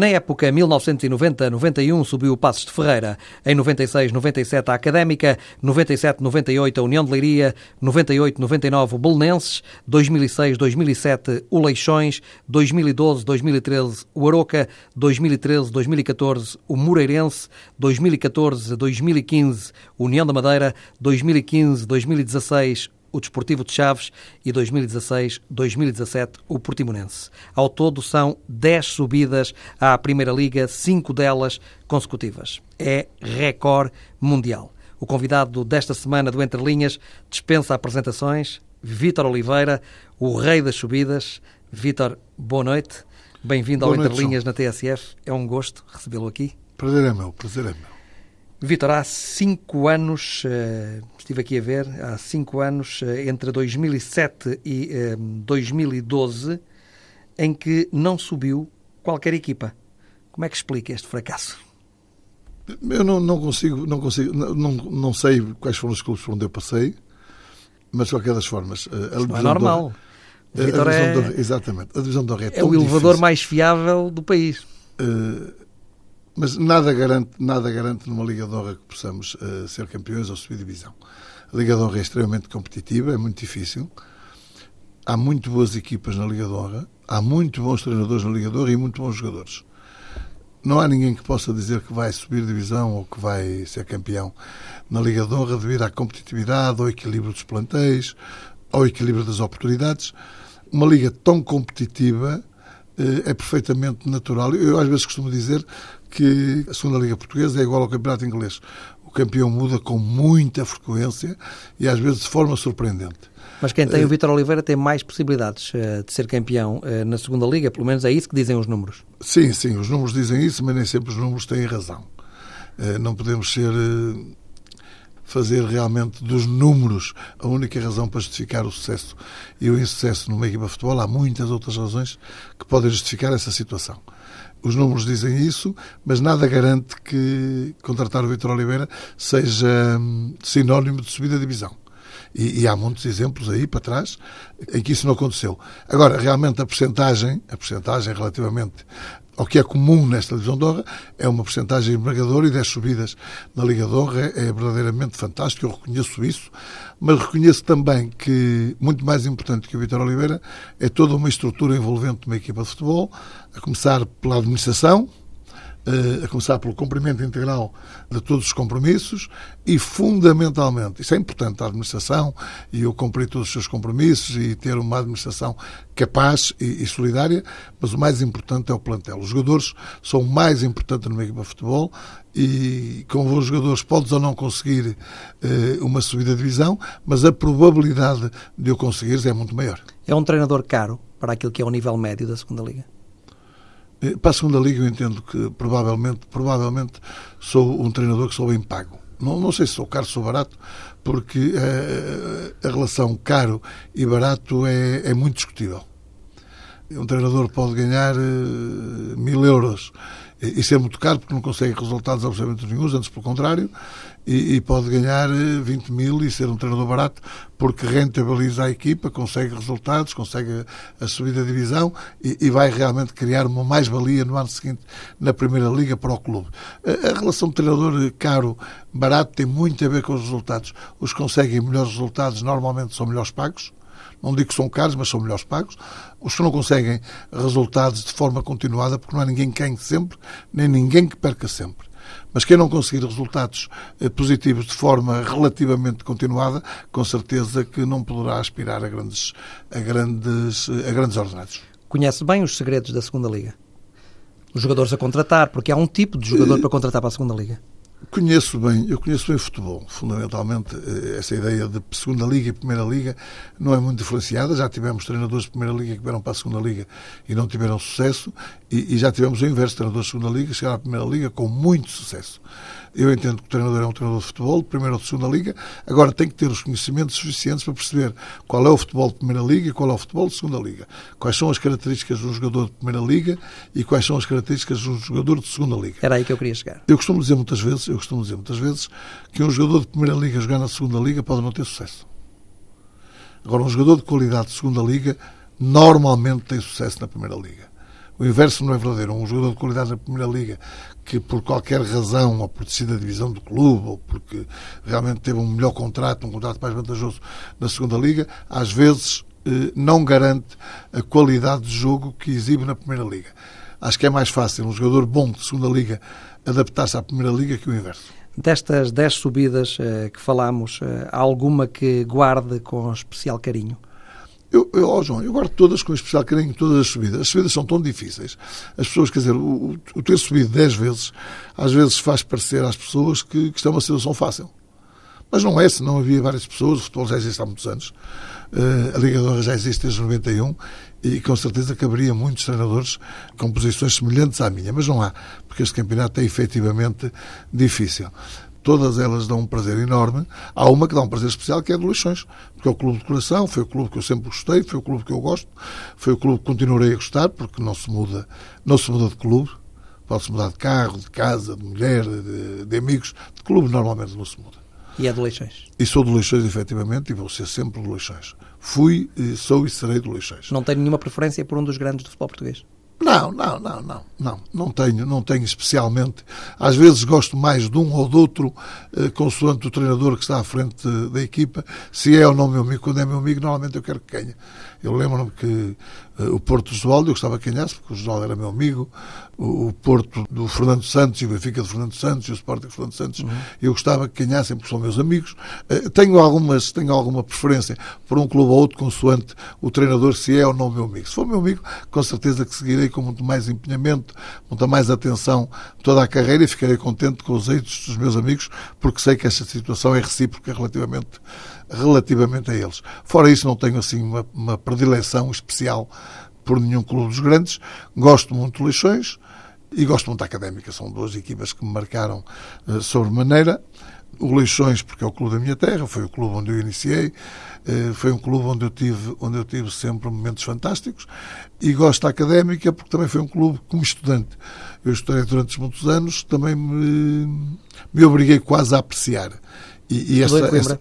Na época 1990-91 subiu o Passos de Ferreira, em 96-97 a Académica, 97-98 a União de Leiria, 98-99 o Belenenses, 2006-2007 o Leixões, 2012-2013 o Aroca, 2013-2014 o Moreirense, 2014-2015 União da Madeira, 2015-2016 o Desportivo de Chaves e 2016-2017 o Portimonense. Ao todo são 10 subidas à Primeira Liga, 5 delas consecutivas. É recorde mundial. O convidado desta semana do Entre Linhas dispensa apresentações, Vítor Oliveira, o rei das subidas. Vítor, boa noite. Bem-vindo ao Entre Linhas na TSF. É um gosto recebê-lo aqui. Prazer é meu, prazer é meu. Vitor, há cinco anos, eh, estive aqui a ver, há cinco anos, eh, entre 2007 e 2012, eh, em que não subiu qualquer equipa. Como é que explica este fracasso? Eu não, não consigo, não consigo, não, não sei quais foram os clubes por onde eu passei, mas de qualquer das formas. É normal. Do, a, a é, do, exatamente. A divisão do é, é o elevador difícil. mais fiável do país. Uh, mas nada garante, nada garante numa Liga de Honra que possamos uh, ser campeões ou subir divisão. A Liga de Honra é extremamente competitiva, é muito difícil. Há muito boas equipas na Liga de Honra, há muito bons treinadores na Liga de Honra e muito bons jogadores. Não há ninguém que possa dizer que vai subir divisão ou que vai ser campeão na Liga de Honra devido à competitividade, ao equilíbrio dos plantéis, ao equilíbrio das oportunidades. Uma liga tão competitiva eh, é perfeitamente natural. Eu às vezes costumo dizer que a segunda Liga Portuguesa é igual ao Campeonato Inglês. O campeão muda com muita frequência e às vezes de forma surpreendente. Mas quem tem o eh, Vítor Oliveira tem mais possibilidades uh, de ser campeão uh, na segunda Liga, pelo menos é isso que dizem os números. Sim, sim, os números dizem isso, mas nem sempre os números têm razão. Uh, não podemos ser fazer realmente dos números a única razão para justificar o sucesso e o insucesso numa equipa de futebol. Há muitas outras razões que podem justificar essa situação. Os números dizem isso, mas nada garante que contratar o Vitor Oliveira seja hum, sinónimo de subida de divisão. E, e, há muitos exemplos aí para trás em que isso não aconteceu. Agora, realmente a percentagem, a percentagem relativamente ao que é comum nesta divisão de honra, é uma porcentagem embargadora e 10 subidas na Liga de Honra é, é verdadeiramente fantástico, eu reconheço isso, mas reconheço também que, muito mais importante que o Vitor Oliveira, é toda uma estrutura envolvente de uma equipa de futebol, a começar pela administração, a começar pelo cumprimento integral de todos os compromissos e, fundamentalmente, isso é importante, a administração e o cumprir todos os seus compromissos e ter uma administração capaz e, e solidária, mas o mais importante é o plantel. Os jogadores são o mais importante no meio de futebol e com bons jogadores podes ou não conseguir eh, uma subida de divisão, mas a probabilidade de o conseguires é muito maior. É um treinador caro para aquilo que é o nível médio da segunda Liga? Eh, para a segunda liga eu entendo que provavelmente, provavelmente sou um treinador que sou bem pago. Não, não sei se sou caro ou sou barato, porque eh, a relação caro e barato é, é muito discutível. Um treinador pode ganhar uh, mil euros isso é muito caro porque não consegue resultados absolutamente nenhum, antes pelo contrário, e, e, pode ganhar 20 eh, mil e ser um treinador barato porque rentabiliza a equipa, consegue resultados, consegue a, subida da divisão e, e, vai realmente criar uma mais-valia no ano seguinte na Primeira Liga para o clube. A, a relação treinador caro-barato tem muito a ver com os resultados. Os que conseguem melhores resultados normalmente são melhores pagos, não digo que são caros, mas são melhores pagos. Os que não conseguem resultados de forma continuada, porque não há ninguém que ganhe sempre, nem ninguém que perca sempre. Mas quem não conseguir resultados eh, positivos de forma relativamente continuada, com certeza que não poderá aspirar a grandes, a grandes, eh, a grandes ordenados. Conhece bem os segredos da segunda Liga? Os jogadores a contratar, porque há um tipo de jogador eh, para contratar para a segunda Liga. Conheço bem, eu conheço bem futebol. Fundamentalmente, eh, essa ideia de segunda liga e primeira liga não é muito diferenciada. Já tivemos treinadores de primeira liga que vieram para a segunda liga e não tiveram sucesso, e, e já tivemos o inverso, treinadores de segunda liga chegaram à primeira liga com muito sucesso. Eu entendo que o treinador é um treinador de futebol, de primeira ou de segunda liga, agora tem que ter os conhecimentos suficientes para perceber qual é o futebol de primeira liga e qual é o futebol de segunda liga. Quais são as características de um jogador de primeira liga e quais são as características de um jogador de segunda liga. Era aí que eu queria chegar. Eu costumo dizer muitas vezes, eu costumo dizer muitas vezes que um jogador de primeira liga jogar na segunda liga pode não ter sucesso. Agora, um jogador de qualidade de segunda liga normalmente tem sucesso na primeira liga. O inverso não é verdadeiro. Um jogador de qualidade na Primeira Liga que por qualquer razão, ou por descida da divisão do clube, ou porque realmente teve um melhor contrato, um contrato mais vantajoso na segunda liga, às vezes eh, não garante a qualidade de jogo que exibe na Primeira Liga. Acho que é mais fácil um jogador bom de segunda liga adaptar-se à Primeira Liga que o inverso. Destas 10 subidas eh, que falámos, eh, há alguma que guarde com especial carinho? Eu, eu, oh João, eu guardo todas com especial carinho, todas as subidas. As subidas são tão difíceis. As pessoas, quer dizer, o, o ter subido 10 vezes, às vezes faz parecer às pessoas que, que isto é uma situação fácil. Mas não é, se não havia várias pessoas, o futebol já existe há muitos anos, uh, a Liga já existe desde 91 e com certeza caberia muitos treinadores com posições semelhantes à minha, mas não há, porque este campeonato é efetivamente difícil todas elas dão um prazer enorme. Há uma que dá um prazer especial, que é a do Leixões, porque é o clube de coração, foi o clube que eu sempre gostei, foi o clube que eu gosto, foi o clube que continuarei a gostar, porque não se muda, não se muda de clube. Pode-se mudar de carro, de casa, de mulher, de, de, amigos. De clube normalmente não se muda. E é do Leixões? E sou do Leixões, efetivamente, e vou ser sempre do Leixões. Fui, sou e serei do Leixões. Não tenho nenhuma preferência por um dos grandes do futebol português? Não, não, não, não, não, não tenho, não tenho especialmente. Às vezes gosto mais de um ou de outro, eh, consoante o treinador que está à frente da equipa. Se é ou não meu amigo, quando é meu amigo, normalmente eu quero que ganhe. Eu lembro-me que uh, o Porto do Oswaldo, eu gostava que ganhasse, porque o Oswaldo era meu amigo, o, o, Porto do Fernando Santos e o Benfica do Fernando Santos e o Sporting do Fernando Santos, uhum. eu gostava que ganhassem, porque são meus amigos. Uh, tenho, algumas, tenho alguma preferência por um clube ou outro, consoante o treinador, se é ou não meu amigo. Se for meu amigo, com certeza que seguirei com muito mais empenhamento, muita mais atenção toda a carreira e ficarei contente com os êxitos dos meus amigos, porque sei que esta situação é recíproca relativamente relativamente a eles. Fora isso, não tenho assim uma, uma predileção especial por nenhum clube dos grandes. Gosto muito de Leixões e gosto muito da Académica. São duas equipas que me marcaram uh, sobremaneira. O Leixões, porque é o clube da minha terra, foi o clube onde eu iniciei, uh, foi um clube onde eu, tive, onde eu tive sempre momentos fantásticos. E gosto da Académica porque também foi um clube como estudante. Eu estudei durante muitos anos, também me, me obriguei quase a apreciar. E, e essa, essa,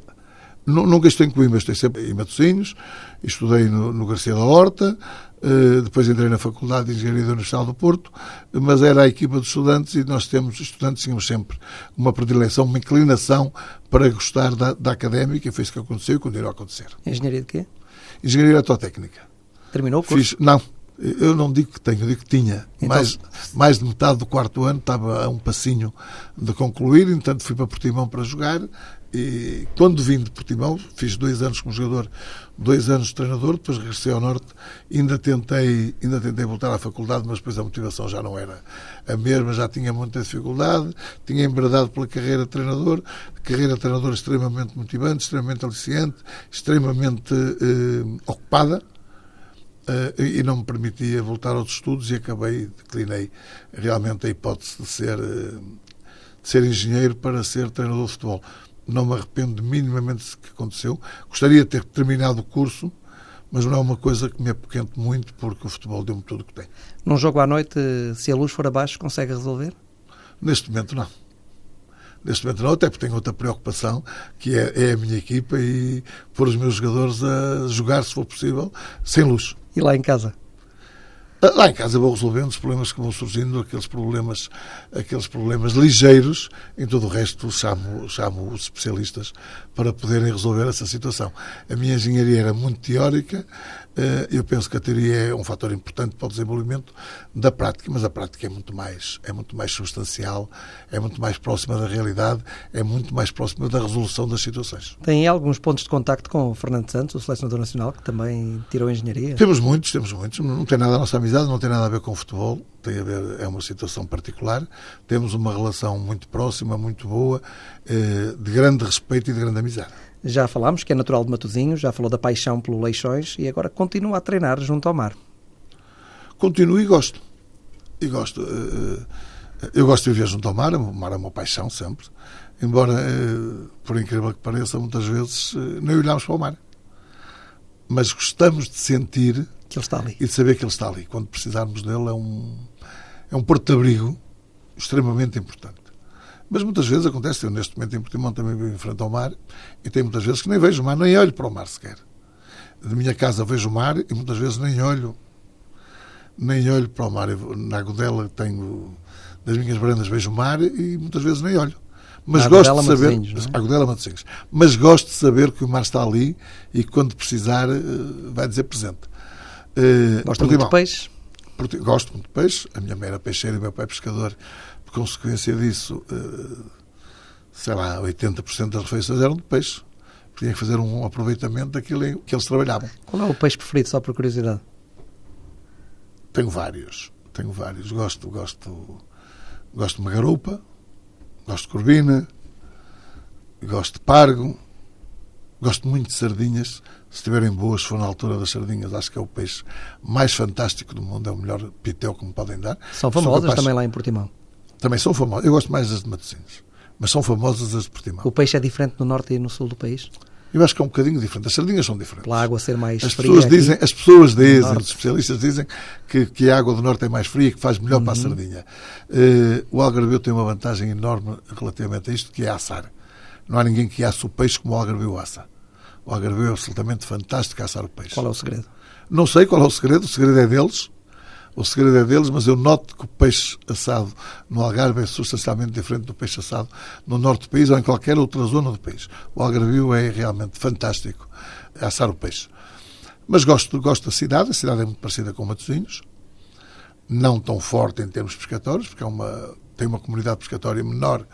Nunca estou em Coimbra, estou sempre em Matosinhos, estudei no, no Garcia da Horta, uh, depois entrei na Faculdade de Engenharia da Universidade do Porto, mas era a equipa de estudantes e nós temos, estudantes, tínhamos sempre uma predileção, uma inclinação para gostar da, da académica, e foi isso que aconteceu e continuou a acontecer. Engenharia de quê? Engenharia Eletrotécnica. Terminou o curso? Fiz, não, eu não digo que tenho, eu digo que tinha. Então, mais, mais de metade do quarto ano estava a um passinho de concluir, entanto fui para Portimão para jogar e quando vim de Portimão, fiz dois anos como jogador, dois anos de treinador, depois regressei ao Norte, ainda tentei, ainda tentei voltar à faculdade, mas depois a motivação já não era a mesma, já tinha muita dificuldade, tinha embradado pela carreira de treinador, carreira de treinador extremamente motivante, extremamente aliciante, extremamente eh, ocupada, Uh, e não me permitia voltar aos estudos e acabei, declinei realmente a hipótese de ser, uh, de ser engenheiro para ser treinador de futebol não me arrependo minimamente do que aconteceu. Gostaria de ter terminado o curso, mas não é uma coisa que me apoquente muito, porque o futebol deu-me tudo o que tem. Num jogo à noite, se a luz for abaixo, consegue resolver? Neste momento, não. Neste momento não, até porque tenho outra preocupação, que é, é a minha equipa e pôr os meus jogadores a jogar, se for possível, sem luz. E lá em casa? Ah, lá em casa vou resolvendo os problemas que vão surgindo, aqueles problemas, aqueles problemas ligeiros, em todo o resto chamo, chamo os especialistas para poderem resolver essa situação. A minha engenharia era muito teórica, eu penso que a teoria é um fator importante para o desenvolvimento da prática, mas a prática é muito mais, é muito mais substancial, é muito mais próxima da realidade, é muito mais próxima da resolução das situações. Tem alguns pontos de contacto com o Fernando Santos, o selecionador nacional, que também tirou engenharia? Temos muitos, temos muitos. Não tem nada a nossa amizade, não tem nada a ver com o futebol, tem a ver, é uma situação particular. Temos uma relação muito próxima, muito boa, eh, de grande respeito e de grande amizade. Já falámos que é natural de Matosinhos, já falou da paixão pelo Leixões e agora continua a treinar junto ao mar. Continuo e gosto. E gosto. Eh, eh, eu gosto de viver junto ao mar, o mar é uma paixão sempre. Embora, eh, por incrível que pareça, muitas vezes nem olhamos para o mar. Mas gostamos de sentir que ele está ali. E de saber que ele está ali. Quando precisarmos dele, é um, é um porto de abrigo extremamente importante. Mas muitas vezes acontece, eu neste momento em Portimão também vivo em frente ao mar, e tem muitas vezes que nem vejo o mar, nem olho para o mar sequer. De minha casa vejo o mar e muitas vezes nem olho nem olho para o mar. Eu, na Agodela tenho, das minhas brandas vejo o mar e muitas vezes nem olho. Mas Na gosto de saber. É? Agodela Matosinhos. Mas gosto de saber que o mar está ali e que quando precisar eh, vai dizer presente. Eh, Gosta muito de peixe? Gosto muito de peixe. A minha mãe era peixeira e o meu pai pescador. Por consequência disso, eh, sei lá, 80% das refeições eram de peixe. Tinha que fazer um aproveitamento daquilo em que eles trabalhavam. Qual é o peixe preferido, só por curiosidade? Tenho vários. Tenho vários. Gosto, gosto, gosto de uma garupa, gosto de corvina, gosto de pargo, gosto muito de sardinhas. Se estiverem boas, se for na altura das sardinhas, acho que é o peixe mais fantástico do mundo, é o melhor pitel que me podem dar. São famosas capaz- também lá em Portimão. Também são famosas. Eu gosto mais das de Matosinhos, mas são famosas as de Portimão. O peixe é diferente no norte e no sul do país? Eu acho que é um bocadinho diferente. As sardinhas são diferentes. Pela água ser mais As fria pessoas, aqui? dizem, as pessoas dizem, os especialistas dizem que, que a água do norte é mais fria, que faz melhor para a Uhum. sardinha. Eh, o algarvio tem uma vantagem enorme relativamente a isto, que é assar. Não há ninguém que asse o peixe como o algarvio assa. O algarvio é absolutamente fantástico a assar o peixe. Qual é o segredo? Não sei qual é o segredo, o segredo é deles. O segredo é deles, mas eu noto que o peixe assado no Algarve é substancialmente diferente do peixe assado no norte do país ou em qualquer outra zona do país. O Algarvio é realmente fantástico assar o peixe. Mas gosto, gosto da cidade, a cidade é muito parecida com Matosinhos, não tão forte em termos pescatórios, porque é uma, tem uma comunidade pescatória menor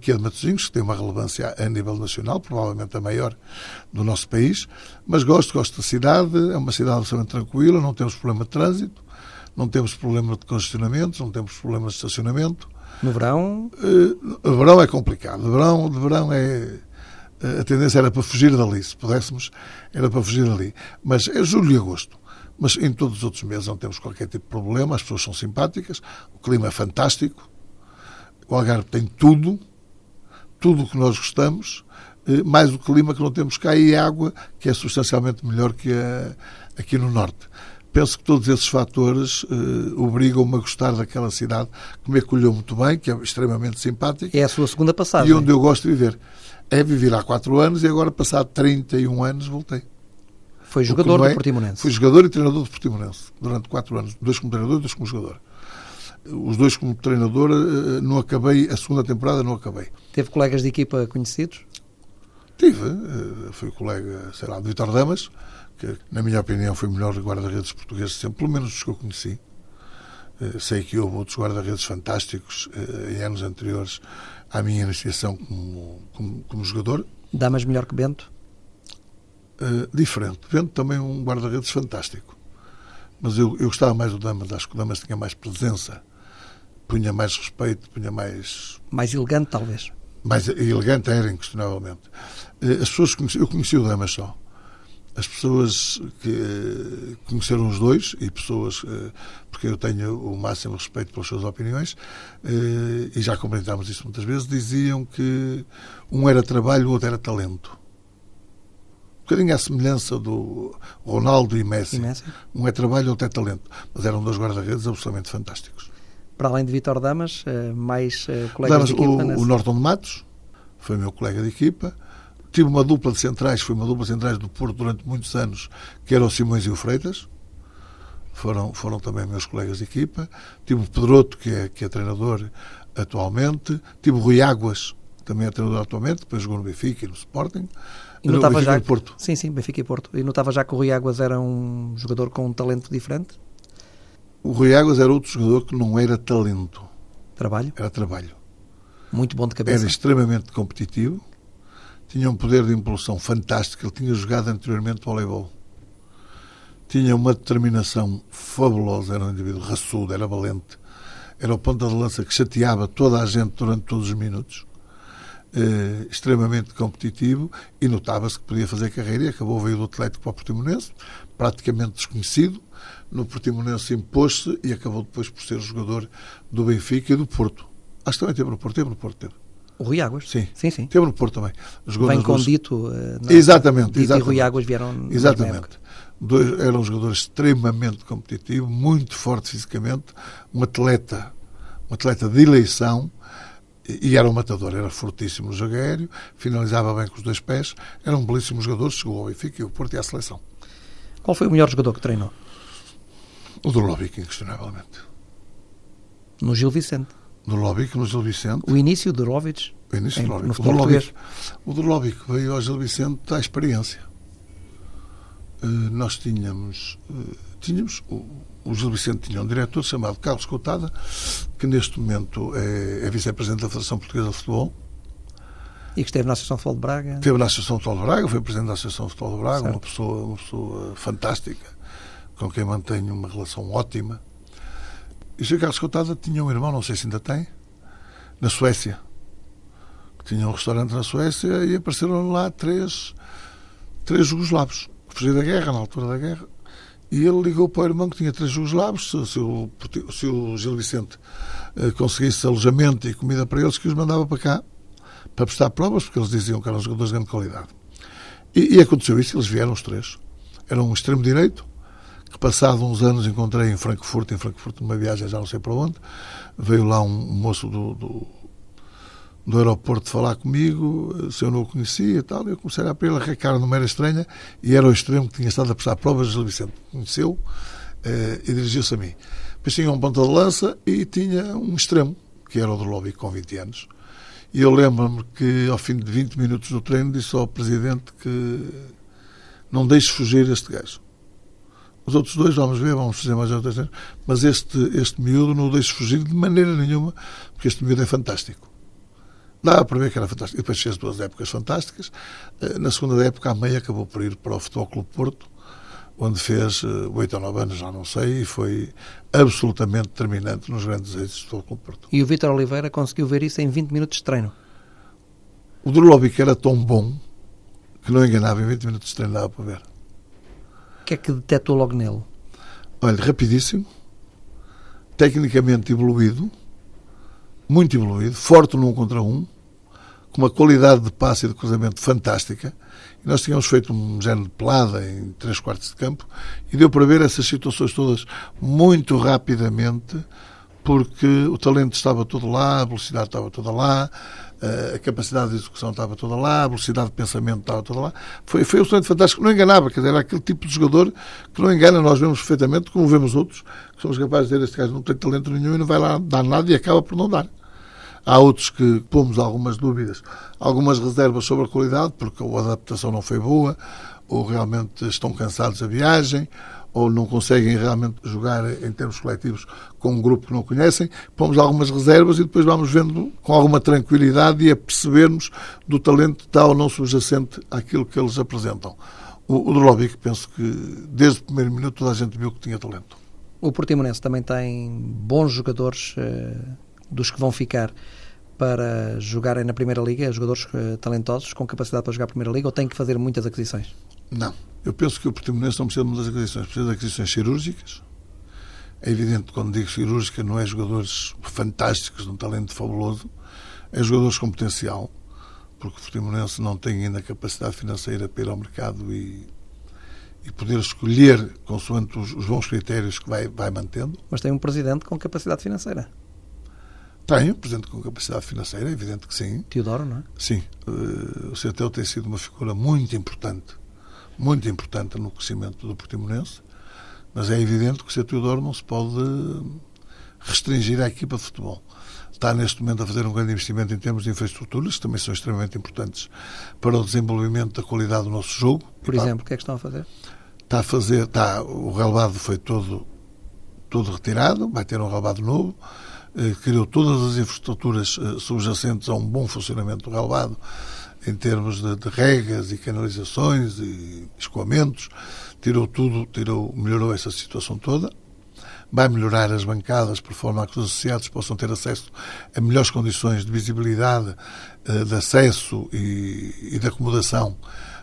que a de Matosinhos, que tem uma relevância a nível nacional, provavelmente a maior do nosso país, mas gosto, gosto da cidade, é uma cidade absolutamente tranquila, não temos problema de trânsito, não temos problema de congestionamento, não temos problemas de estacionamento. No verão, Eh, o verão é complicado, o verão, de verão é a tendência era para fugir dali, se pudéssemos, era para fugir dali. Mas é julho e agosto. Mas em todos os outros meses não temos qualquer tipo de problema, as pessoas são simpáticas, o clima é fantástico, o Algarve tem tudo, tudo o que nós gostamos, eh, mais o clima que não temos cá e a água, que é substancialmente melhor que a- aqui no Norte. Penso que todos esses fatores eh, obrigam-me a gostar daquela cidade que me acolheu muito bem, que é extremamente simpática é a sua segunda passagem. e onde eu gosto de viver. É viver há quatro anos e agora, passado 31 anos, voltei. Foi jogador do é- Portimonense. Fui jogador e treinador do Portimonense durante quatro anos. Dois como treinador e dois como jogador. Os dois como treinador eh, não acabei, a segunda temporada não acabei. Teve colegas de equipa conhecidos? Tive, eh, fui colega, sei lá, de Vitor Damas, que na minha opinião foi o melhor guarda-redes português de sempre, pelo menos dos que eu conheci. Eh, Sei que houve outros guarda-redes fantásticos eh, em anos anteriores à minha iniciação como, como, como jogador. Damas melhor que Bento? Uh, diferente. Vendo também um guarda-redes fantástico. Mas eu, eu gostava mais do Damas, acho que o Damas tinha mais presença, punha mais respeito, punha mais. Mais elegante, talvez. mais elegante era, inquestionavelmente. Uh, as pessoas conheci, eu conheci o Damas só. As pessoas que uh, conheceram os dois, e pessoas, uh, porque eu tenho o máximo respeito pelas suas opiniões, uh, e já comentámos isso muitas vezes, diziam que um era trabalho, o outro era talento um bocadinho à semelhança do Ronaldo e Messi. E Messi? Um é trabalho, outro é talento. Mas eram dois guarda-redes absolutamente fantásticos. Para além de Vitor Damas, eh, mais eh, colegas Damas, de equipa? o, nessa- o Norton de Matos foi meu colega de equipa. Tive uma dupla de centrais, foi uma dupla de centrais do Porto durante muitos anos, que eram o Simões e o Freitas. Foram, foram também meus colegas de equipa. Tive o Pedroto, que é, que é treinador atualmente. Tive o Rui Águas, também é treinador atualmente, depois jogou no Benfica e no Sporting. E no notava já... Porto. Sim, sim, Benfica e Porto. E notava já que o Rui Águas era um jogador com um talento diferente? O Rui Águas era outro jogador que não era talento, Trabalho? era trabalho. Muito bom de Era cabeça. extremamente competitivo, tinha um poder de impulsão fantástico. Ele tinha jogado anteriormente voleibol. Tinha uma determinação fabulosa, era um indivíduo raçudo, era valente. Era o ponta de lança que chateava toda a gente durante todos os minutos. Eh, extremamente competitivo e notava-se que podia fazer carreira e acabou veio do Atlético para o Portimonense, praticamente desconhecido. No Portimonense impôs-se e acabou depois por ser jogador do Benfica e do Porto. Acho que também teve no Porto, teve no Porto, teve. O Rui Águas? Sim. Sim, sim. Teve no Porto também. Jogou Vem com Dito. eh, na- Exatamente, Dito e Rui exatamente. Águas vieram Exatamente. Dois, era um jogador extremamente competitivo, muito forte fisicamente, um atleta, um atleta de eleição e, era um matador, era fortíssimo no jogo aéreo, finalizava bem com os dois pés, era um belíssimo jogador, chegou ao Benfica e ao Porto e à seleção. Qual foi o melhor jogador que treinou? O do Lóbico, inquestionavelmente. No Gil Vicente. Do Lóbico, no Gil Vicente. O início do Rovic. O início em, do Lóbico. O do. Lóbico, o do Lóbico veio ao Gil Vicente à experiência. Eh, nós tínhamos, eh, tínhamos o, o Gil Vicente tinha um diretor chamado Carlos Coutada, que neste momento é, é vice-presidente da Federação Portuguesa de Futebol. E que esteve na Associação de Futebol de Braga. Esteve na Associação de Futebol de Braga, foi presidente da Associação de Futebol de Braga, Certo. uma pessoa, uma pessoa fantástica, com quem mantenho uma relação ótima. O Sr. Carlos Coutada tinha um irmão, não sei se ainda tem, na Suécia. Tinha um restaurante na Suécia e apareceram lá três, três jugoslavos. Fugiram da guerra, na altura da guerra. E ele ligou para o irmão que tinha três jugoslavos, se, se, o, se o Gil Vicente eh, conseguisse alojamento e comida para eles, que os mandava para cá para prestar provas, porque eles diziam que eram jogadores de grande qualidade. E, e aconteceu isso, eles vieram os três. Era um extremo direito, que passado uns anos encontrei em Frankfurt, em Frankfurt numa viagem já não sei para onde, veio lá um, moço do, do, do aeroporto falar comigo, se eu não o conhecia e tal, eu comecei a olhar para ele, a cara não era estranha, e era o extremo que tinha estado a prestar provas, Gil Vicente conheceu eh, e dirigiu-se a mim. Depois tinha um ponta de lança e tinha um extremo, que era o do lobby com 20 anos. E eu lembro-me que ao fim de 20 minutos do treino disse ao presidente que não deixe fugir este gajo. Os outros dois vamos ver, vamos fazer mais outras treinos, mas este, este miúdo não o deixe fugir de maneira nenhuma, porque este miúdo é fantástico. Dá para ver que era fantástico. E depois fez duas épocas fantásticas. Eh, Na segunda época, a meia acabou por ir para o Futebol Clube Porto, onde fez eh, oito ou nove anos, já não sei, e foi absolutamente determinante nos grandes êxitos do Futebol Clube Porto. E o Vítor Oliveira conseguiu ver isso em 20 minutos de treino. O Drulovic era tão bom que não enganava, em 20 minutos de treino dava para ver. Que é que detectou logo nele? Olha, rapidíssimo, tecnicamente evoluído, muito evoluído, forte num contra um, com uma qualidade de passe e de cruzamento fantástica. E nós tínhamos feito um género de pelada em três quartos de campo e deu para ver essas situações todas muito rapidamente, porque o talento estava todo lá, a velocidade estava toda lá, a capacidade de execução estava toda lá, a velocidade de pensamento estava toda lá. Foi, foi absolutamente fantástico. Não enganava, quer dizer, era aquele tipo de jogador que não engana. Nós vemos perfeitamente, como vemos outros, que somos capazes de dizer este gajo não tem talento nenhum e não vai lá dar nada e acaba por não dar. Há outros que pomos algumas dúvidas, algumas reservas sobre a qualidade, porque a adaptação não foi boa, ou realmente estão cansados da viagem, ou não conseguem realmente jogar em termos coletivos com um grupo que não conhecem. Pomos algumas reservas e depois vamos vendo com alguma tranquilidade e a percebermos do talento está ou não subjacente àquilo que eles apresentam. O, o Drolovic, penso que desde o primeiro minuto toda a gente viu que tinha talento. O Portimonense também tem bons jogadores eh, dos que vão ficar para jogarem na Primeira Liga, jogadores eh, talentosos com capacidade para jogar a Primeira Liga, ou tem que fazer muitas aquisições? Não. Eu penso que o Portimonense não precisa de muitas aquisições, precisa de aquisições cirúrgicas. É evidente que quando digo cirúrgica não é jogadores fantásticos, de um talento fabuloso, é jogadores com potencial, porque o Portimonense não tem ainda capacidade financeira para ir ao mercado e, e poder escolher consoante os, os bons critérios que vai, vai mantendo. Mas tem um presidente com capacidade financeira. Tem um presidente com capacidade financeira, é evidente que sim. Teodoro, não é? Sim. Uh, o CTO tem sido uma figura muito importante, muito importante no crescimento do Portimonense, mas é evidente que o Sr. Teodoro não se pode restringir à equipa de futebol. Está neste momento a fazer um grande investimento em termos de infraestruturas, que também são extremamente importantes para o desenvolvimento da qualidade do nosso jogo. Por exemplo, o que é que estão a fazer? Está a fazer, está, o relevado foi todo, todo retirado, vai ter um relevado novo, eh, criou todas as infraestruturas eh, subjacentes a um bom funcionamento do relevado, em termos de, de regas e canalizações e escoamentos, tirou tudo, tirou, melhorou essa situação toda. Vai melhorar as bancadas por forma a que os associados possam ter acesso a melhores condições de visibilidade, eh, de acesso e, e de acomodação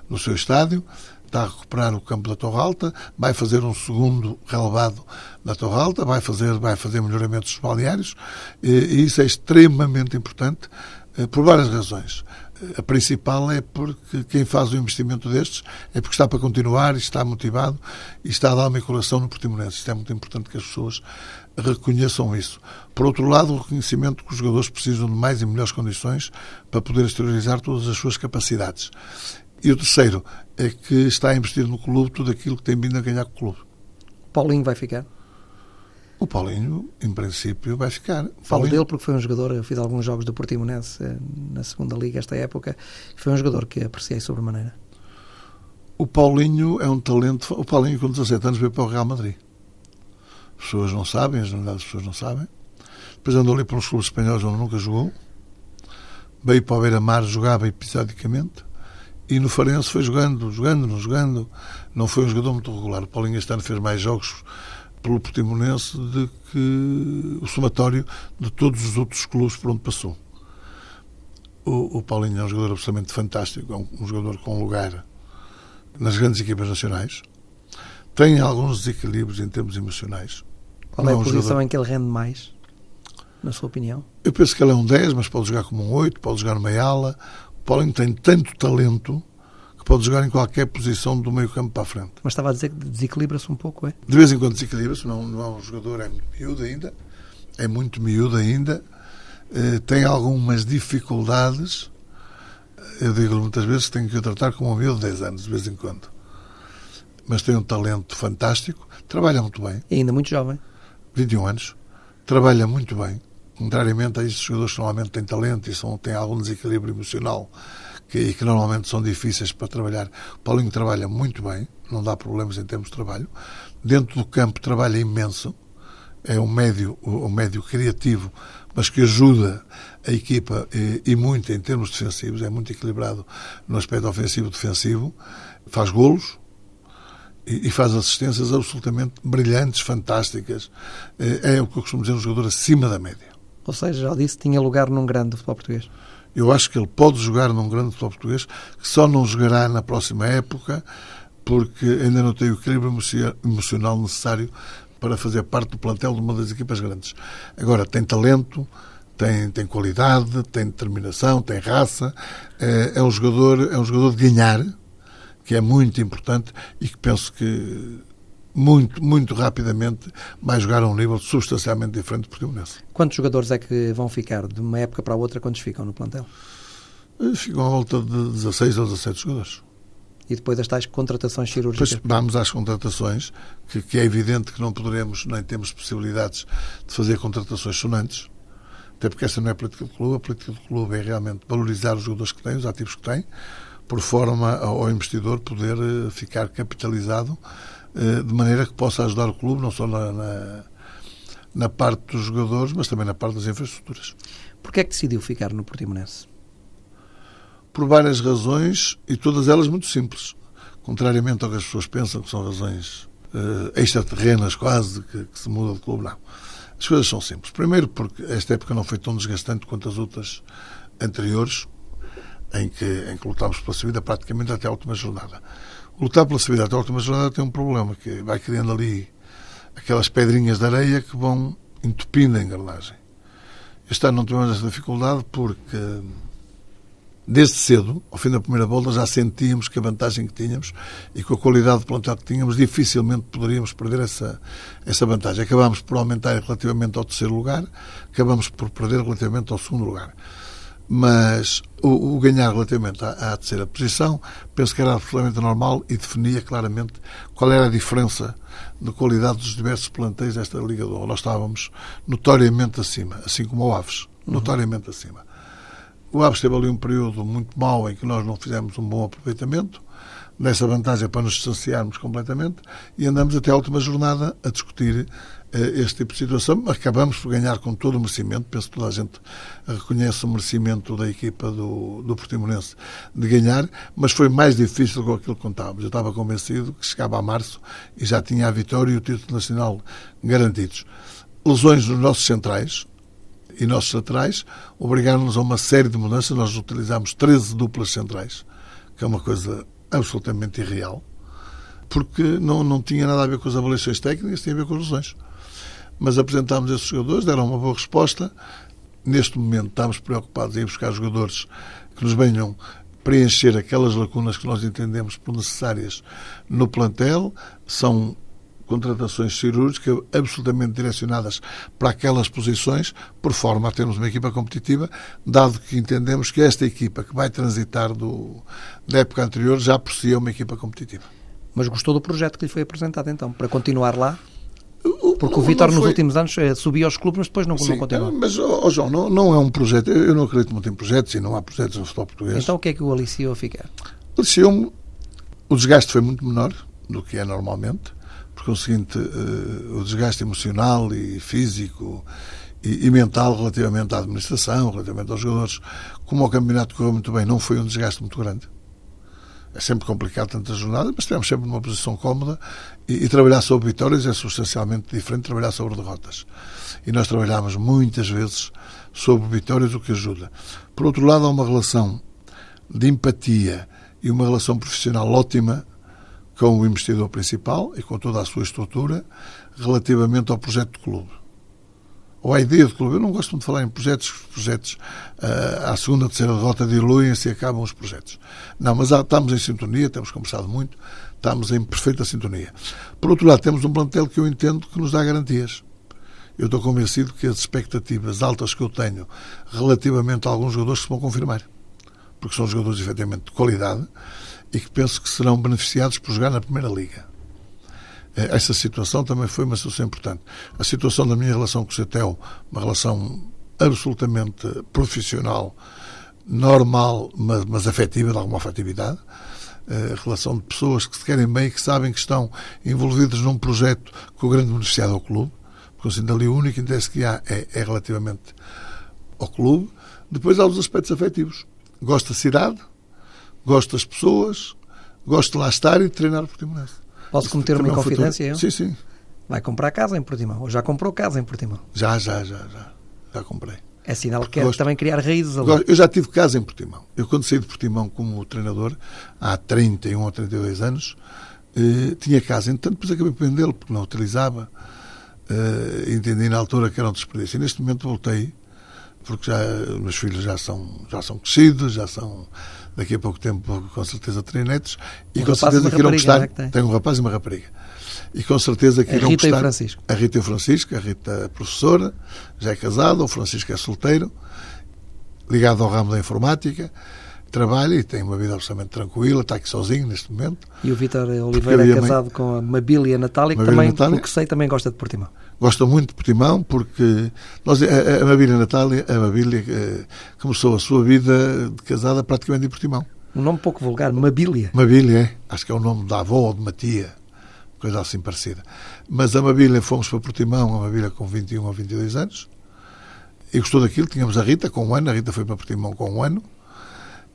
no seu estádio está a recuperar o campo da Torre Alta, vai fazer um segundo relevado na Torre Alta, vai fazer, vai fazer melhoramentos balneários e isso é extremamente importante eh, por várias razões. A principal é porque quem faz o investimento destes é porque está para continuar está motivado e está a dar uma colação no Portimonense. Isto é muito importante que as pessoas reconheçam isso. Por outro lado, o reconhecimento que os jogadores precisam de mais e melhores condições para poder exteriorizar todas as suas capacidades. E o terceiro é que está a investir no clube tudo aquilo que tem vindo a ganhar com o clube. Paulinho vai ficar? O Paulinho, em princípio, vai ficar. Falo dele porque foi um jogador, eu fiz alguns jogos do Portimonense eh, na segunda liga esta época, foi um jogador que apreciei sobremaneira. O Paulinho é um talento. O Paulinho, com 17 anos, veio para o Real Madrid. As pessoas não sabem, as realidade as pessoas não sabem. Depois andou ali para uns clubes espanhóis onde nunca jogou. Veio para o Beira-Mar, jogava episodicamente. E no Farense foi jogando, jogando, jogando. Não foi um jogador muito regular. O Paulinho este ano fez mais jogos pelo Portimonense do que o somatório de todos os outros clubes por onde passou. O, o Paulinho é um jogador absolutamente fantástico, é um, um jogador com lugar nas grandes equipas nacionais. Tem alguns desequilíbrios em termos emocionais. Qual é a posição jogador... em que ele rende mais, na sua opinião? Eu penso que ele é um 10, mas pode jogar como um 8, pode jogar numa ala. O Paulinho tem tanto talento que pode jogar em qualquer posição do meio campo para a frente. Mas estava a dizer que desequilibra-se um pouco, é? De vez em quando desequilibra-se, não, não é um jogador, é muito miúdo ainda, é muito miúdo ainda, eh, tem algumas dificuldades, eu digo muitas vezes que tenho que o tratar como um miúdo de 10 anos, de vez em quando. Mas tem um talento fantástico, trabalha muito bem. E ainda muito jovem. 21 anos, trabalha muito bem, contrariamente a estes jogadores que normalmente têm talento e são, têm algum desequilíbrio emocional que, que normalmente são difíceis para trabalhar. O Paulinho trabalha muito bem, não dá problemas em termos de trabalho. Dentro do campo trabalha imenso. É um médio, um médio criativo, mas que ajuda a equipa e, e muito em termos defensivos. É muito equilibrado no aspecto ofensivo-defensivo. Faz golos, e, faz assistências absolutamente brilhantes, fantásticas. É, é o que eu costumo dizer, um jogador acima da média. Ou seja, já disse, tinha lugar num grande futebol português. Eu acho que ele pode jogar num grande futebol português, que só não jogará na próxima época, porque ainda não tem o equilíbrio emocional necessário para fazer parte do plantel de uma das equipas grandes. Agora, tem talento, tem, tem qualidade, tem determinação, tem raça, é, é, um jogador, é um jogador de ganhar, que é muito importante e que penso que muito, muito rapidamente vai jogar a um nível substancialmente diferente do Portimonense. Quantos jogadores é que vão ficar de uma época para a outra? Quantos ficam no plantel? Eh, ficam à volta de 16 ou 17 jogadores. E depois as tais contratações cirúrgicas? Depois vamos às contratações, que, que, é evidente que não poderemos, nem temos possibilidades de fazer contratações sonantes, até porque essa não é a política do clube. A política do clube é realmente valorizar os jogadores que tem, os ativos que tem, por forma ao investidor poder eh, ficar capitalizado de maneira que possa ajudar o clube, não só na, na, na parte dos jogadores, mas também na parte das infraestruturas. Porquê é que decidiu ficar no Portimonense? Por várias razões e todas elas muito simples. Contrariamente ao que as pessoas pensam, que são razões uh, extraterrenas quase, que, que se muda de clube, não. As coisas são simples. Primeiro, porque esta época não foi tão desgastante quanto as outras anteriores, em que, em que lutámos pela subida praticamente até a última jornada lutar pela até a última jornada tem um problema, que vai criando ali aquelas pedrinhas de areia que vão entupindo a engrenagem. Este ano não tivemos essa dificuldade porque desde cedo, ao fim da primeira volta, já sentíamos que a vantagem que tínhamos e com a qualidade de plantel que tínhamos, dificilmente poderíamos perder essa, essa vantagem. Acabámos por aumentar relativamente ao terceiro lugar, acabamos por perder relativamente ao segundo lugar mas o, o ganhar relativamente à, à, terceira posição penso que era absolutamente normal e definia claramente qual era a diferença de qualidade dos diversos plantéis desta Liga do Nós estávamos notoriamente acima, assim como o Aves, uhum. notoriamente uhum. acima. O Aves teve ali um período muito mau em que nós não fizemos um bom aproveitamento dessa vantagem para nos distanciarmos completamente e andamos até a última jornada a discutir este tipo de situação. Acabamos por ganhar com todo o merecimento. Penso que toda a gente reconhece o merecimento da equipa do, do Portimonense de ganhar, mas foi mais difícil do que aquilo que contávamos. Eu estava convencido que chegava a março e já tinha a vitória e o título nacional garantidos. Lesões nos nossos centrais e nossos laterais obrigaram-nos a uma série de mudanças. Nós utilizámos 13 duplas centrais, que é uma coisa absolutamente irreal porque não, não tinha nada a ver com as avaliações técnicas, tinha a ver com as lesões mas apresentámos esses jogadores, deram uma boa resposta. Neste momento estamos preocupados em buscar jogadores que nos venham preencher aquelas lacunas que nós entendemos por necessárias no plantel. São contratações cirúrgicas absolutamente direcionadas para aquelas posições, por forma a termos uma equipa competitiva, dado que entendemos que esta equipa que vai transitar do, da época anterior já por si é uma equipa competitiva. Mas gostou do projeto que lhe foi apresentado então, para continuar lá? Porque o Vitor, nos últimos anos, eh, subia aos clubes, mas depois não, Sim, não continuou. Mas, oh, João, não, não é um projeto. Eu não acredito muito em projetos e não há projetos no futebol português. Então o que é que o aliciou a ficar? Aliciou-me. O desgaste foi muito menor do que é normalmente, porque o seguinte, uh, o desgaste emocional e físico e, e, mental relativamente à administração, relativamente aos jogadores, como o campeonato correu muito bem, não foi um desgaste muito grande. É sempre complicado tantas jornadas, mas estivemos sempre numa posição cómoda e, e, trabalhar sobre vitórias é substancialmente diferente de trabalhar sobre derrotas. E nós trabalhámos muitas vezes sobre vitórias, o que ajuda. Por outro lado, há uma relação de empatia e uma relação profissional ótima com o investidor principal e com toda a sua estrutura relativamente ao projeto de clube ou à ideia de clube. Eu não gosto muito de falar em projetos, projetos uh, à segunda, terceira derrota diluem-se e acabam os projetos. Não, mas há, estamos em sintonia, temos conversado muito, estamos em perfeita sintonia. Por outro lado, temos um plantel que eu entendo que nos dá garantias. Eu estou convencido que as expectativas altas que eu tenho relativamente a alguns jogadores se vão confirmar. Porque são jogadores efetivamente de qualidade e que penso que serão beneficiados por jogar na Primeira Liga. Eh, essa situação também foi uma situação importante. A situação da minha relação com o CETEL, uma relação absolutamente profissional, normal, mas, mas afetiva, de alguma afetividade. A eh, relação de pessoas que se querem bem e que sabem que estão envolvidas num projeto com o grande beneficiado ao clube, porque o único interesse que há é, é relativamente ao clube. Depois há os aspectos afetivos. Gosto da cidade, gosto das pessoas, gosto de lá estar e de treinar o Portimonense. Posso cometer uma confidência? Eu? Sim, sim. Vai comprar casa em Portimão? Ou já comprou casa em Portimão? Já, já, já, já. Já comprei. É sinal que quer também criar raízes ali. Eu já tive casa em Portimão. Eu, quando saí de Portimão como treinador, há 31 ou 32 anos, eh, tinha casa. Entretanto, depois acabei por vendê-lo, porque não utilizava. Eh, entendi na altura que era um desperdício. E neste momento voltei, porque já meus filhos já são, já são crescidos, já são daqui a pouco tempo, com certeza, terei netos. E um com certeza que irão gostar. É que tem. um rapaz e uma rapariga. E com certeza que a irão Rita gostar. E Francisco. A Rita e o Francisco. A Rita é professora, já é casada, o Francisco é solteiro, ligado ao ramo da informática trabalha e tem uma vida absolutamente tranquila, está aqui sozinho neste momento. E o Vítor Oliveira é casado mãe... com a Mabília Natália, que também, Natália, pelo que sei, também gosta de Portimão. Gosta muito de Portimão porque nós, a, a Mabília Natália, a Mabília eh, começou a sua vida de casada praticamente em Portimão. Um nome pouco vulgar, Mabília. Mabília, é. Acho que é o nome da avó ou de uma tia, coisa assim parecida. Mas a Mabília, fomos para Portimão, a Mabília com 21 ou 22 anos, e gostou daquilo. Tínhamos a Rita com um ano, a Rita foi para Portimão com um ano,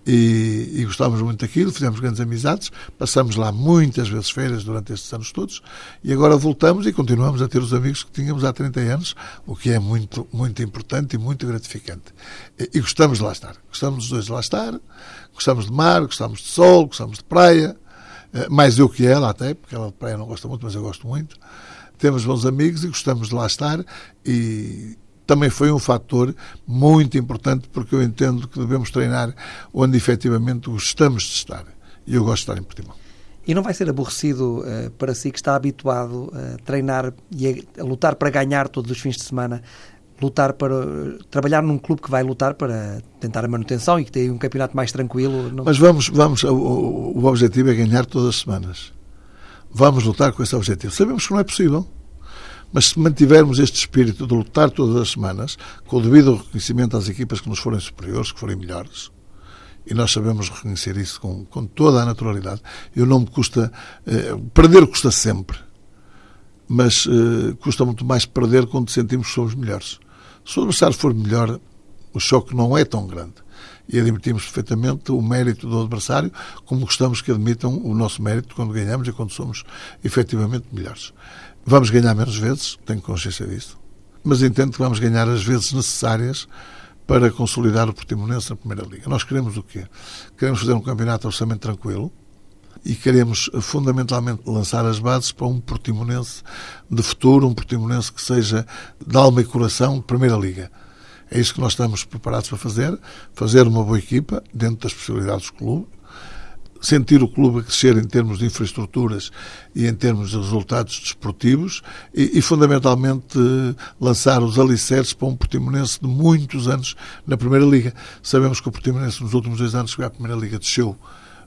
e, e gostávamos muito daquilo, fizemos grandes amizades, passamos lá muitas vezes férias durante estes anos todos e agora voltamos e continuamos a ter os amigos que tínhamos há 30 anos, o que é muito, muito importante e muito gratificante. E, e gostamos de lá estar. Gostamos dos dois de lá estar, gostamos de mar, gostamos de sol, gostamos de praia, eh, mais eu que ela até, porque ela de praia não gosta muito, mas eu gosto muito. Temos bons amigos e gostamos de lá estar e, também foi um fator muito importante porque eu entendo que devemos treinar onde efetivamente gostamos de estar. E eu gosto de estar em Portimão. E não vai ser aborrecido uh, para si que está habituado a treinar e a, a, lutar para ganhar todos os fins de semana, lutar para uh, trabalhar num clube que vai lutar para tentar a manutenção e que tem um campeonato mais tranquilo? Não... Mas vamos, vamos, o, o objetivo é ganhar todas as semanas. Vamos lutar com esse objetivo. Sabemos que não é possível. Mas se mantivermos este espírito de lutar todas as semanas, com o devido reconhecimento às equipas que nos forem superiores, que forem melhores, e nós sabemos reconhecer isso com, com toda a naturalidade, eu não me custa. Eh, perder custa sempre, mas eh, custa muito mais perder quando sentimos que somos melhores. Se o adversário for melhor, o choque não é tão grande. E admitimos perfeitamente o mérito do adversário, como gostamos que admitam o nosso mérito quando ganhamos e quando somos efetivamente melhores. Vamos ganhar menos vezes, tenho consciência disso, mas entendo que vamos ganhar as vezes necessárias para consolidar o Portimonense na Primeira Liga. Nós queremos o quê? Queremos fazer um campeonato orçamento tranquilo e queremos fundamentalmente lançar as bases para um Portimonense de futuro, um Portimonense que seja de alma e coração Primeira Liga. É isso que nós estamos preparados para fazer, fazer uma boa equipa dentro das possibilidades do clube, sentir o clube a crescer em termos de infraestruturas e em termos de resultados desportivos e, e fundamentalmente, lançar os alicerces para um Portimonense de muitos anos na Primeira Liga. Sabemos que o Portimonense nos últimos dois anos que a Primeira Liga desceu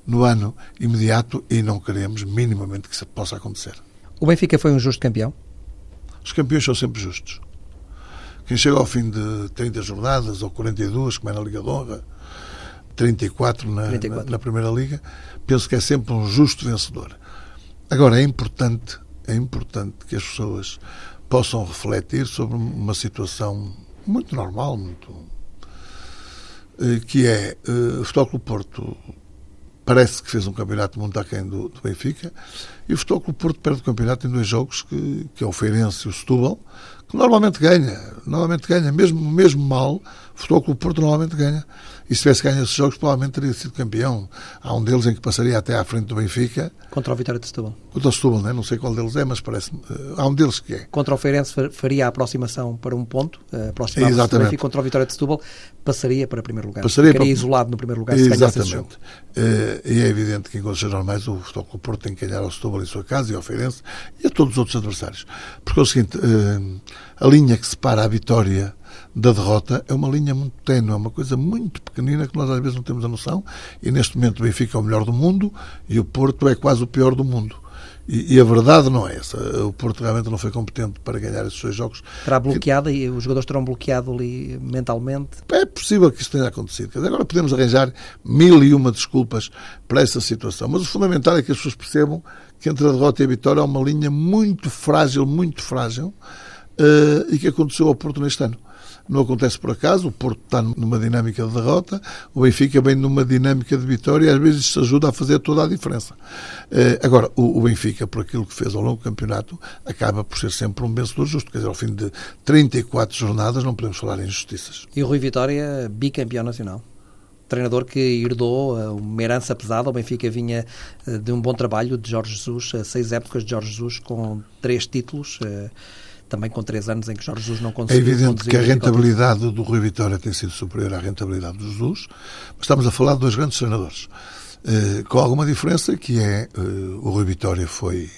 no ano imediato e não queremos minimamente que isso possa acontecer. O Benfica foi um justo campeão? Os campeões são sempre justos. Quem chega ao fim de 30 jornadas ou 42, como é na Liga de Honra, 34 na, 34. na, na Primeira Liga, penso que é sempre um justo vencedor. Agora, é importante, é importante que as pessoas possam refletir sobre uma situação muito normal, muito eh, que é eh, o Futebol Clube Porto parece que fez um campeonato muito aquém do, do Benfica e o Futebol Clube Porto perde o campeonato em dois jogos que, que é o Feirense e o Setúbal que normalmente ganha, normalmente ganha, mesmo, mesmo mal, o Futebol Clube Porto normalmente ganha. E se tivesse ganho esses jogos, provavelmente teria sido campeão. Há um deles em que passaria até à frente do Benfica. Contra o Vitória de Setúbal. Contra o Setúbal, né? não sei qual deles é, mas parece uh, Há um deles que é. Contra o Feirense faria a aproximação para um ponto, uh, aproximava Exatamente. Benfica, contra o Vitória de Setúbal passaria para primeiro lugar. Passaria Ficaria para... isolado no primeiro lugar Exatamente. uh, e é evidente que em condições normais o Futebol Clube Porto tem que ganhar ao Setúbal em sua casa e ao Feirense e a todos os outros adversários. Porque é o seguinte, a linha que separa a vitória da derrota é uma linha muito tenue, é uma coisa muito pequenina que nós às vezes não temos a noção. E neste momento o Benfica é o melhor do mundo e o Porto é quase o pior do mundo. E, e, a verdade não é essa. O Porto realmente não foi competente para ganhar esses dois jogos. Terá bloqueado e os jogadores terão bloqueado ali mentalmente? É possível que isso tenha acontecido. Agora podemos arranjar mil e uma desculpas para essa situação. Mas o fundamental é que as pessoas percebam que entre a derrota e a vitória há uma linha muito frágil, muito frágil, uh, e que aconteceu ao Porto neste ano não acontece por acaso, o Porto está numa dinâmica de derrota, o Benfica vem numa dinâmica de vitória e às vezes isso ajuda a fazer toda a diferença. Eh, agora, o Benfica, por aquilo que fez ao longo do campeonato, acaba por ser sempre um vencedor justo, quer dizer, ao fim de 34 jornadas não podemos falar em injustiças. E o Rui Vitória, bicampeão nacional? treinador que herdou eh, uma herança pesada. O Benfica vinha eh, de um bom trabalho de Jorge Jesus, seis épocas de Jorge Jesus com três títulos também com três anos em que Jorge Jesus não conseguiu. É evidente que a rentabilidade do Rui Vitória tem sido superior à rentabilidade do Jesus, mas estamos a falar de dois grandes treinadores. Uh, com alguma diferença que é uh, o Rui Vitória foi,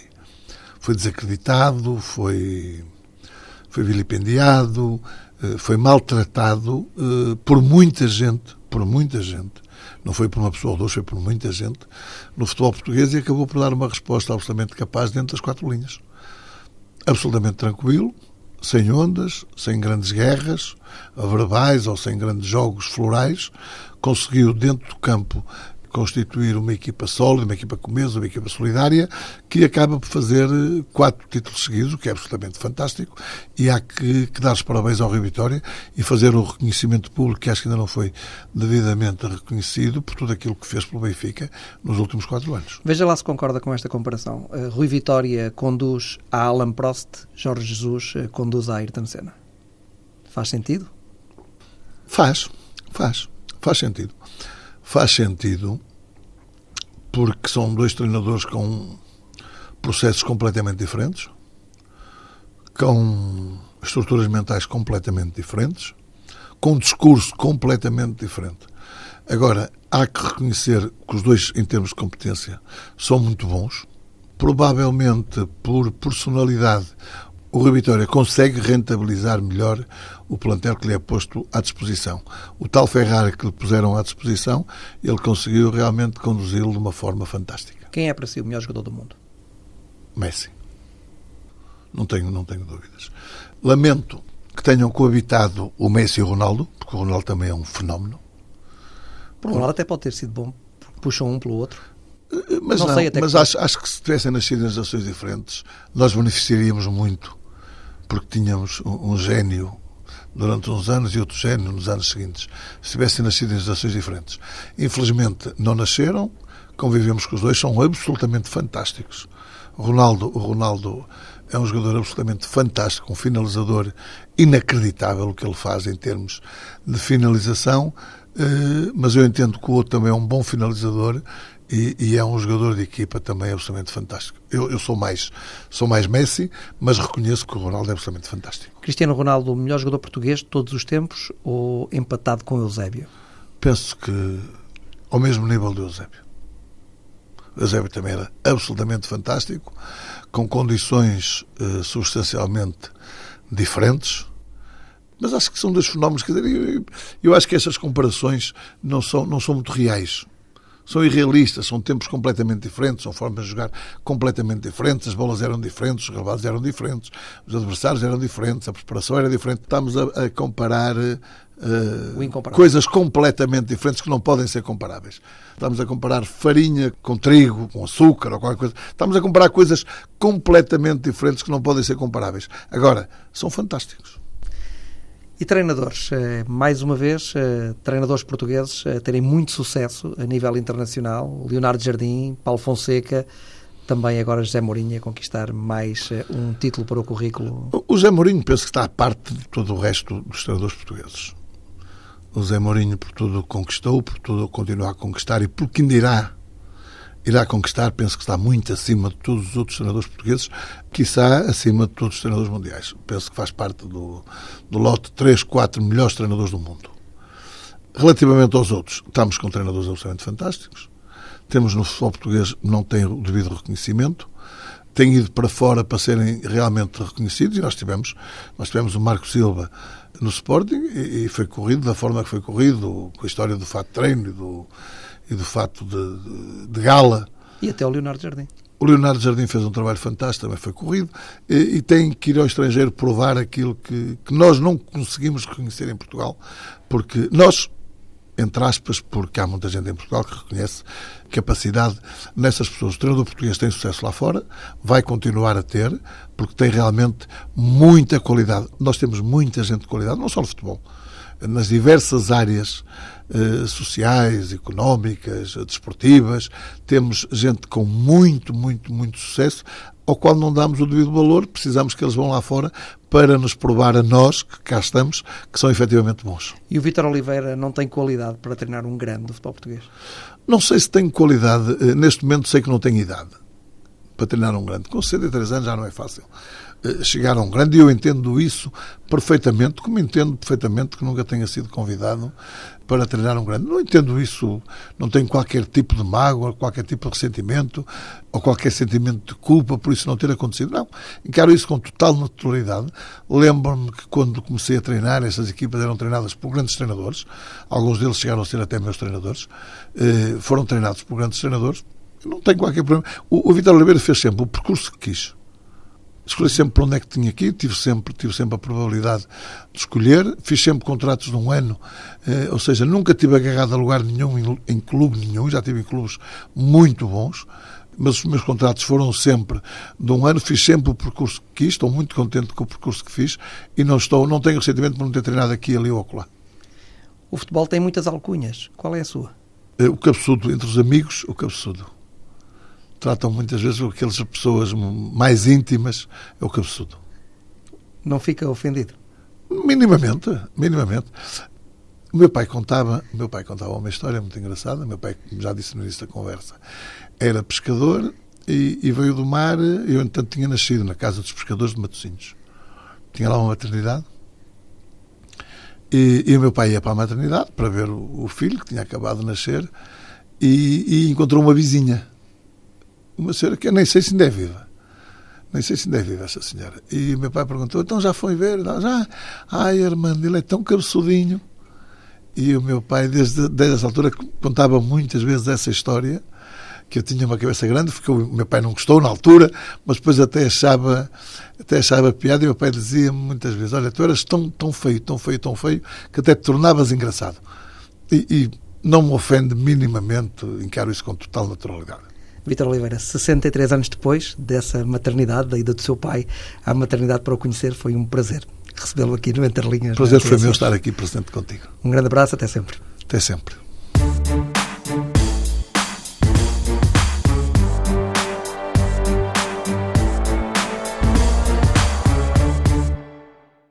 foi desacreditado, foi, foi vilipendiado, uh, foi maltratado por muita gente, por muita gente, não foi por uma pessoa ou duas, foi por muita gente no futebol português e acabou por dar uma resposta absolutamente capaz dentro das quatro linhas absolutamente tranquilo, sem ondas, sem grandes guerras verbais ou sem grandes jogos florais, conseguiu dentro do campo constituir uma equipa sólida, uma equipa comesa, uma equipa solidária, que acaba por fazer eh, quatro títulos seguidos, o que é absolutamente fantástico, e há que, que dar os parabéns ao Rio Vitória e fazer o reconhecimento público, que acho que ainda não foi devidamente reconhecido, por tudo aquilo que fez pelo Benfica nos últimos quatro anos. Veja lá se concorda com esta comparação. Uh, Rui Vitória conduz a Alan Prost, Jorge Jesus uh, conduz a Ayrton Senna. Faz sentido? Faz, faz, faz sentido faz sentido porque são dois treinadores com processos completamente diferentes, com estruturas mentais completamente diferentes, com um discurso completamente diferente. Agora, há que reconhecer que os dois, em termos de competência, são muito bons. Provavelmente, por personalidade, o Rui Vitória consegue rentabilizar melhor o plantel que lhe é posto à disposição. O tal Ferrari que lhe puseram à disposição, ele conseguiu realmente conduzi-lo de uma forma fantástica. Quem é para si o melhor jogador do mundo? Messi. Não tenho, não tenho dúvidas. Lamento que tenham coabitado o Messi e o Ronaldo, porque o Ronaldo também é um fenómeno. O Ronaldo até pode ter sido bom, puxam um pelo outro. Mas, não, não mas acho, acho, que se tivessem nascido em gerações diferentes, nós beneficiaríamos muito porque tínhamos um, um gênio durante uns anos e outro gênio nos anos seguintes, se tivessem nascido em gerações diferentes. Infelizmente não nasceram, convivemos com os dois, são absolutamente fantásticos. O Ronaldo, o Ronaldo é um jogador absolutamente fantástico, um finalizador inacreditável o que ele faz em termos de finalização, eh, mas eu entendo que o outro também é um bom finalizador e, e, é um jogador de equipa também absolutamente fantástico. Eu, eu, sou mais sou mais Messi, mas reconheço que o Ronaldo é absolutamente fantástico. Cristiano Ronaldo, o melhor jogador português de todos os tempos ou empatado com Eusébio? Penso que ao mesmo nível do Eusébio. O Eusébio também era absolutamente fantástico, com condições uh, substancialmente diferentes, mas acho que são dois fenómenos. Quer dizer, eu, eu acho que essas comparações não são, não são muito reais são irrealistas, são tempos completamente diferentes, são formas de jogar completamente diferentes, as bolas eram diferentes, os remates eram diferentes, os adversários eram diferentes, a preparação era diferente. Estamos a, a comparar uh, coisas completamente diferentes que não podem ser comparáveis. Estamos a comparar farinha com trigo, com açúcar ou qualquer coisa. Estamos a comparar coisas completamente diferentes que não podem ser comparáveis. Agora, são fantásticos. E treinadores, eh, mais uma vez, eh, treinadores portugueses a terem muito sucesso a nível internacional. Leonardo Jardim, Paulo Fonseca, também agora José Mourinho a conquistar mais eh, um título para o currículo. O José Mourinho penso que está à parte de todo o resto dos treinadores portugueses. O José Mourinho por tudo conquistou, por tudo continua a conquistar e por que ainda irá irá conquistar, penso que está muito acima de todos os outros treinadores portugueses, quiçá acima de todos os treinadores mundiais. Penso que faz parte do, do lote 3, 4 melhores treinadores do mundo. Relativamente aos outros, estamos com treinadores absolutamente fantásticos. Temos no futebol português, não tem o devido reconhecimento, têm ido para fora para serem realmente reconhecidos e nós tivemos, nós tivemos o Marco Silva no Sporting e, e foi corrido da forma que foi corrido, com a história do fato de treino e do, e do fato de, de, gala. E até o Leonardo Jardim. O Leonardo Jardim fez um trabalho fantástico, também foi corrido, e, e tem que ir ao estrangeiro provar aquilo que, que nós não conseguimos reconhecer em Portugal, porque nós, entre aspas, porque há muita gente em Portugal que reconhece capacidade nessas pessoas. O treinador português tem sucesso lá fora, vai continuar a ter, porque tem realmente muita qualidade. Nós temos muita gente de qualidade, não só no futebol, nas diversas áreas eh, sociais, económicas, desportivas. Temos gente com muito, muito, muito sucesso, ao qual não damos o devido valor. Precisamos que eles vão lá fora para nos provar a nós, que cá estamos, que são efetivamente bons. E o Vítor Oliveira não tem qualidade para treinar um grande do futebol português? Não sei se tem qualidade. Eh, neste momento sei que não tem idade para treinar um grande. Com 63 anos já não é fácil. Eh, chegar a um grande. E eu entendo isso perfeitamente, como entendo perfeitamente que nunca tenha sido convidado para treinar um grande. Não entendo isso, não tenho qualquer tipo de mágoa, qualquer tipo de ressentimento ou qualquer sentimento de culpa por isso não ter acontecido. Não, encaro isso com total naturalidade. Lembro-me que quando comecei a treinar, essas equipas eram treinadas por grandes treinadores, alguns deles chegaram a ser até meus treinadores, eh, foram treinados por grandes treinadores. Não tenho qualquer problema. O, o Vitor Oliveira fez sempre o percurso que quis escolhi sempre para onde é que tinha ir, tive sempre, tive sempre a probabilidade de escolher, fiz sempre contratos de um ano, eh, ou seja, nunca tive agarrado a lugar nenhum em, em clube nenhum, já tive em clubes muito bons, mas os meus contratos foram sempre de um ano, fiz sempre o percurso que quis, estou muito contente com o percurso que fiz e não estou, não tenho ressentimento por não ter treinado aqui, ali ou acolá. O futebol tem muitas alcunhas. Qual é a sua? Eh, o cabeçudo, entre os amigos, o cabeçudo tratam muitas vezes aquelas pessoas mais íntimas, é o cabeçudo. Não fica ofendido? Minimamente, minimamente. O meu pai contava, meu pai contava uma história muito engraçada, meu pai, já disse no início da conversa, era pescador e, e veio do mar, eu entanto tinha nascido na casa dos pescadores de Matosinhos. Tinha lá uma maternidade e, e, o meu pai ia para a maternidade para ver o, o filho que tinha acabado de nascer e, e encontrou uma vizinha uma senhora que eu nem sei se ainda é viva. Nem sei se ainda é viva essa senhora. E meu pai perguntou, então já foi ver? Não, já. Ai, Armando, ele é tão cabeçudinho. E o meu pai, desde, desde essa altura, contava muitas vezes essa história, que eu tinha uma cabeça grande, porque o meu pai não gostou na altura, mas depois até achava, até achava piada, e o meu pai dizia muitas vezes, olha, tu eras tão, tão feio, tão feio, tão feio, que até te tornavas engraçado. E, e não me ofende minimamente, encaro isso com total naturalidade. Vitor Oliveira, 63 anos depois dessa maternidade, da ida do seu pai à maternidade para o conhecer, foi um prazer recebê-lo aqui no Entre Linhas. Prazer foi meu estar aqui presente contigo. Um grande abraço, até sempre. Até sempre.